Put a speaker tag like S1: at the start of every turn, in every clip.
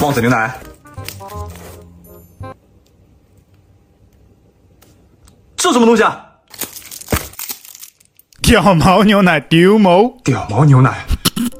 S1: 旺仔牛奶。这什么东西啊？
S2: 屌毛牛奶屌毛，
S1: 屌毛牛奶。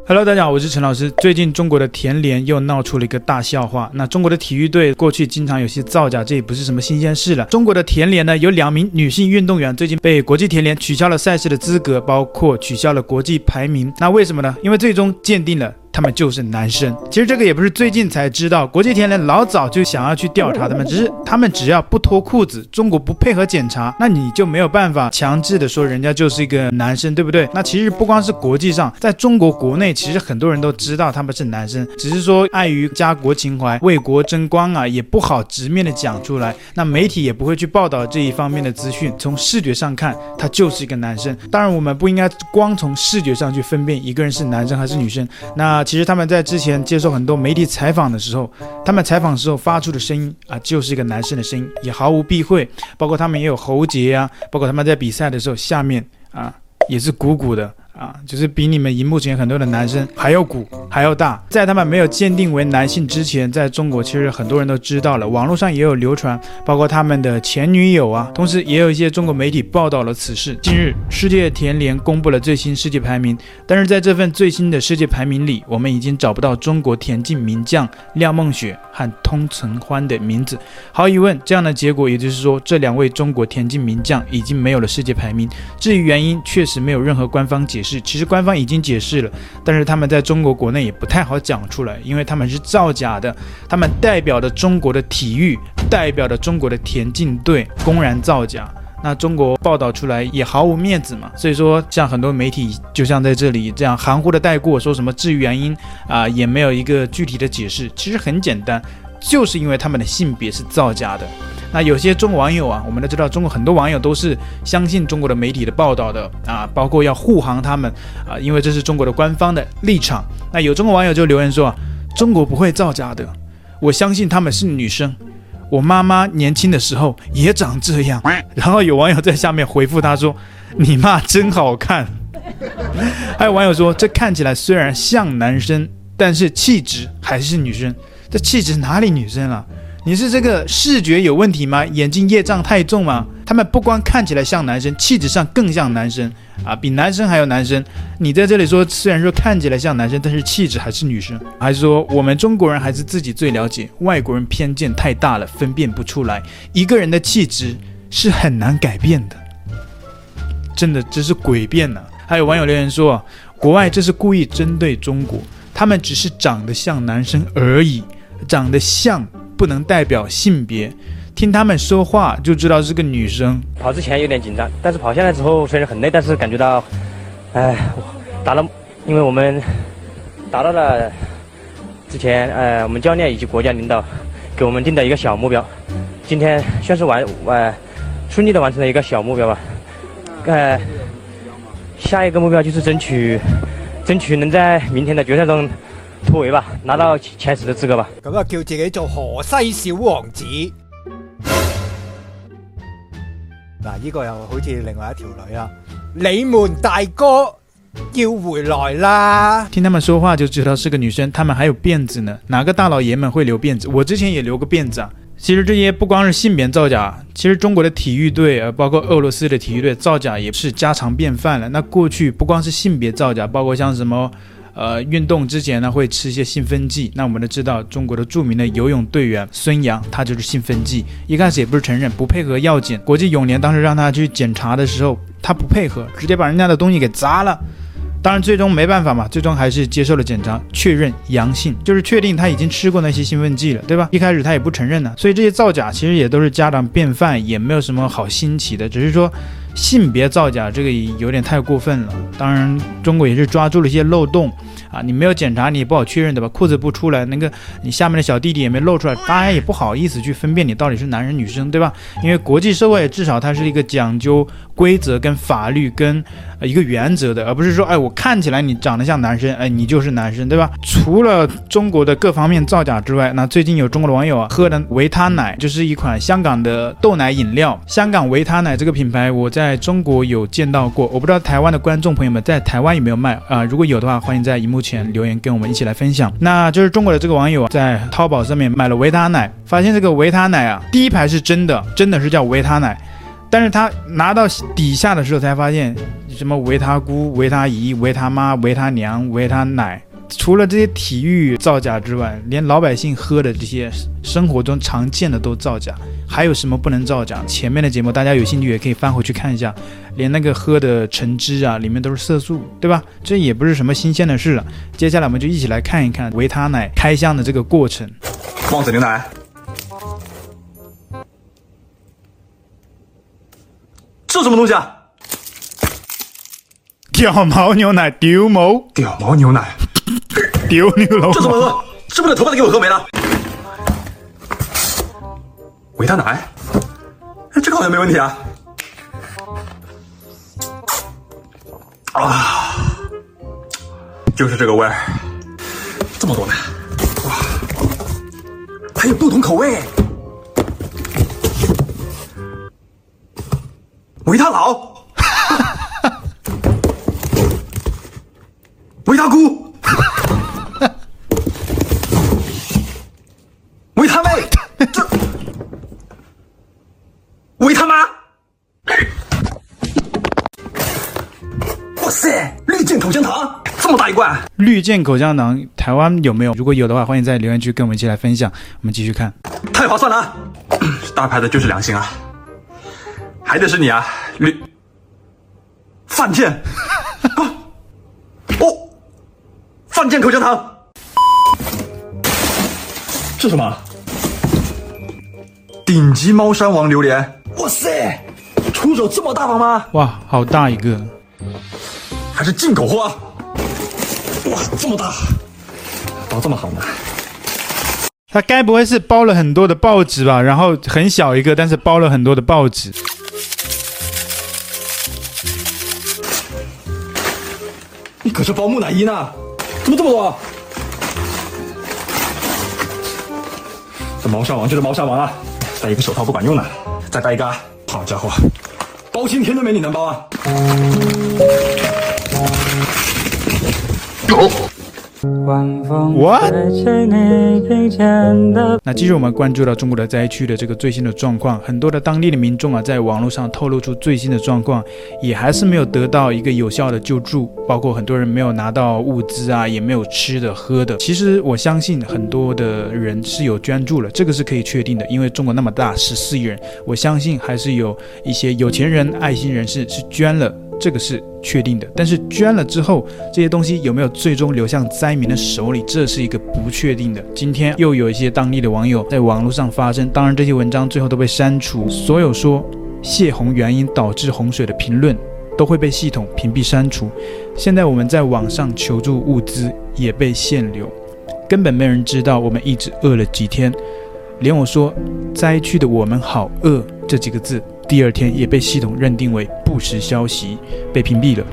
S2: Hello，大家好，我是陈老师。最近中国的田联又闹出了一个大笑话。那中国的体育队过去经常有些造假，这也不是什么新鲜事了。中国的田联呢，有两名女性运动员最近被国际田联取消了赛事的资格，包括取消了国际排名。那为什么呢？因为最终鉴定了。他们就是男生，其实这个也不是最近才知道，国际田联老早就想要去调查他们，只是他们只要不脱裤子，中国不配合检查，那你就没有办法强制的说人家就是一个男生，对不对？那其实不光是国际上，在中国国内，其实很多人都知道他们是男生，只是说碍于家国情怀、为国争光啊，也不好直面的讲出来，那媒体也不会去报道这一方面的资讯。从视觉上看，他就是一个男生。当然，我们不应该光从视觉上去分辨一个人是男生还是女生。那其实他们在之前接受很多媒体采访的时候，他们采访时候发出的声音啊，就是一个男生的声音，也毫无避讳。包括他们也有喉结啊，包括他们在比赛的时候下面啊也是鼓鼓的。啊，就是比你们荧幕前很多的男生还要鼓，还要大。在他们没有鉴定为男性之前，在中国其实很多人都知道了，网络上也有流传，包括他们的前女友啊，同时也有一些中国媒体报道了此事。近日，世界田联公布了最新世界排名，但是在这份最新的世界排名里，我们已经找不到中国田径名将廖梦雪和通承欢的名字。毫无疑问，这样的结果也就是说，这两位中国田径名将已经没有了世界排名。至于原因，确实没有任何官方解释。是，其实官方已经解释了，但是他们在中国国内也不太好讲出来，因为他们是造假的，他们代表的中国的体育，代表的中国的田径队公然造假，那中国报道出来也毫无面子嘛。所以说，像很多媒体就像在这里这样含糊的带过，说什么至于原因啊，也没有一个具体的解释。其实很简单，就是因为他们的性别是造假的。那有些中国网友啊，我们都知道，中国很多网友都是相信中国的媒体的报道的啊，包括要护航他们啊，因为这是中国的官方的立场。那有中国网友就留言说，中国不会造假的，我相信他们是女生，我妈妈年轻的时候也长这样。然后有网友在下面回复他说，你妈真好看。还有网友说，这看起来虽然像男生，但是气质还是女生，这气质哪里女生了？你是这个视觉有问题吗？眼睛业障太重吗？他们不光看起来像男生，气质上更像男生啊，比男生还有男生。你在这里说，虽然说看起来像男生，但是气质还是女生，还是说我们中国人还是自己最了解？外国人偏见太大了，分辨不出来。一个人的气质是很难改变的，真的这是诡辩呢。还有网友留言说，国外这是故意针对中国，他们只是长得像男生而已，长得像。不能代表性别，听他们说话就知道是个女生。
S3: 跑之前有点紧张，但是跑下来之后虽然很累，但是感觉到，哎，达到，因为我们达到了之前呃我们教练以及国家领导给我们定的一个小目标，今天算是完完顺利的完成了一个小目标吧。呃，下一个目标就是争取争取能在明天的决赛中。突围吧，拿到前十的资格吧。
S4: 咁啊，叫自己做河西小王子。嗱，呢个又好似另外一条女啊。你们大哥要回来啦！
S2: 听他们说话就知道是个女生，他们还有辫子呢。哪个大老爷们会留辫子？我之前也留过辫子啊。其实这些不光是性别造假，其实中国的体育队，呃，包括俄罗斯的体育队造假也是家常便饭了。那过去不光是性别造假，包括像什么。呃，运动之前呢，会吃一些兴奋剂。那我们都知道，中国的著名的游泳队员孙杨，他就是兴奋剂。一开始也不是承认，不配合药检。国际泳联当时让他去检查的时候，他不配合，直接把人家的东西给砸了。当然，最终没办法嘛，最终还是接受了检查，确认阳性，就是确定他已经吃过那些兴奋剂了，对吧？一开始他也不承认呢。所以这些造假其实也都是家常便饭，也没有什么好新奇的，只是说。性别造假这个有点太过分了，当然中国也是抓住了一些漏洞啊，你没有检查，你也不好确认对吧？裤子不出来，那个你下面的小弟弟也没露出来，大家也不好意思去分辨你到底是男人女生对吧？因为国际社会至少它是一个讲究规则、跟法律、跟一个原则的，而不是说，哎，我看起来你长得像男生，哎，你就是男生，对吧？除了中国的各方面造假之外，那最近有中国的网友啊喝的维他奶，就是一款香港的豆奶饮料。香港维他奶这个品牌，我在中国有见到过，我不知道台湾的观众朋友们在台湾有没有卖啊、如果有的话，欢迎在荧幕前留言跟我们一起来分享。那就是中国的这个网友啊，在淘宝上面买了维他奶，发现这个维他奶啊，第一排是真的，真的是叫维他奶。但是他拿到底下的时候才发现，什么维他姑、维他姨、维他妈、维他娘、维他奶，除了这些体育造假之外，连老百姓喝的这些生活中常见的都造假。还有什么不能造假？前面的节目大家有兴趣也可以翻回去看一下，连那个喝的橙汁啊，里面都是色素，对吧？这也不是什么新鲜的事了。接下来我们就一起来看一看维他奶开箱的这个过程。
S1: 旺仔牛奶。这什么东西啊？
S2: 屌毛牛奶，屌毛，
S1: 屌毛牛奶，
S2: 丢牛老。
S1: 这怎么喝？是不是头发都给我喝没了？维他奶，这个好像没问题啊。啊，就是这个味儿，这么多奶，哇，还有不同口味。维他老，维他姑，维他妹，这维他妈，哇塞，绿箭口香糖这么大一罐！
S2: 绿箭口香糖，台湾有没有？如果有的话，欢迎在留言区跟我们一起来分享。我们继续看，
S1: 太划算了，大牌的就是良心啊。还得是你啊，绿犯贱啊！哦，犯贱口香糖，这什么？顶级猫山王榴莲！哇塞，出手这么大方吗？
S2: 哇，好大一个，
S1: 还是进口货！哇，这么大，包这么好呢？
S2: 它该不会是包了很多的报纸吧？然后很小一个，但是包了很多的报纸。
S1: 你可是包木乃伊呢？怎么这么多？这猫山王就是猫山王啊！戴一个手套不管用呢，再戴一个，好家伙，包青天都没你能包啊！哦。
S2: What？那继续我们关注到中国的灾区的这个最新的状况，很多的当地的民众啊，在网络上透露出最新的状况，也还是没有得到一个有效的救助，包括很多人没有拿到物资啊，也没有吃的喝的。其实我相信很多的人是有捐助了，这个是可以确定的，因为中国那么大，十四亿人，我相信还是有一些有钱人、爱心人士是捐了。这个是确定的，但是捐了之后，这些东西有没有最终流向灾民的手里，这是一个不确定的。今天又有一些当地的网友在网络上发声，当然这些文章最后都被删除，所有说泄洪原因导致洪水的评论都会被系统屏蔽删除。现在我们在网上求助物资也被限流，根本没人知道我们一直饿了几天，连我说灾区的我们好饿这几个字。第二天也被系统认定为不实消息，被屏蔽了。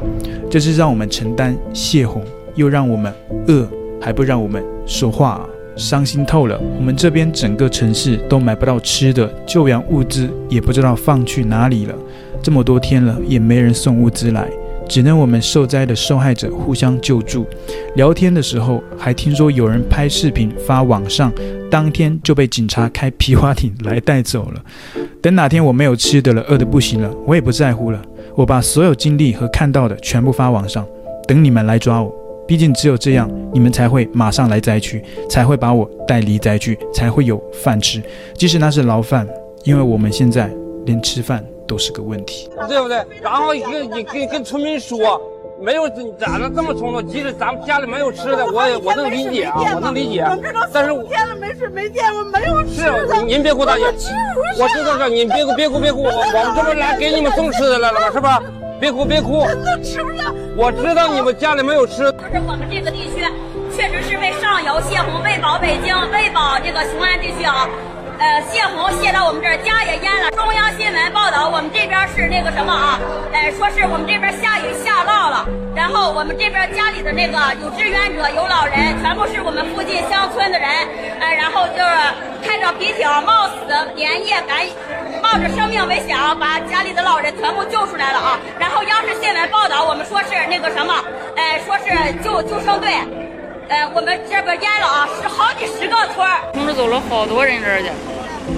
S2: 这是让我们承担泄洪，又让我们饿，还不让我们说话啊，伤心透了。我们这边整个城市都买不到吃的，救援物资也不知道放去哪里了。这么多天了，也没人送物资来。只能我们受灾的受害者互相救助，聊天的时候还听说有人拍视频发网上，当天就被警察开皮划艇来带走了。等哪天我没有吃的了，饿得不行了，我也不在乎了，我把所有经历和看到的全部发网上，等你们来抓我。毕竟只有这样，你们才会马上来灾区，才会把我带离灾区，才会有饭吃，即使那是牢饭，因为我们现在连吃饭。都是个问题，
S5: 对不对？然后跟你跟跟村民说，没有咋能这么冲动？即使咱们家里没有吃的，我也我能理解啊，我能理解。但是天了没水没电，我没有吃的。是，您别哭，大姐，我知道是，您别哭别哭别哭，我我们这不来给你们送吃的来了吗？是吧？别哭别哭，都吃不了。我知道你们家里没有吃。
S6: 可是我们这个地区确实是为上游泄洪、为保北京、为保这个雄安地区啊。呃，泄洪泄到我们这儿，家也淹了。中央新闻报道，我们这边是那个什么啊？哎，说是我们这边下雨下涝了，然后我们这边家里的那个有志愿者、有老人，全部是我们附近乡村的人，哎，然后就是开着皮艇，冒死连夜赶，冒着生命危险啊，把家里的老人全部救出来了啊。然后央视新闻报道，我们说是那个什么，哎，说是救救生队。呃，我们这边淹了啊，是好几十个村儿，
S7: 同时走了好多人这儿去，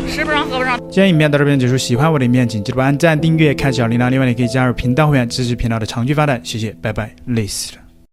S7: 吃不上喝不上。
S2: 今天影片到这边结束，喜欢我的影片，请记得按赞、订阅、开小铃铛。另外，你可以加入频道会员，支持频道的长期发展。谢谢，拜拜，累死了。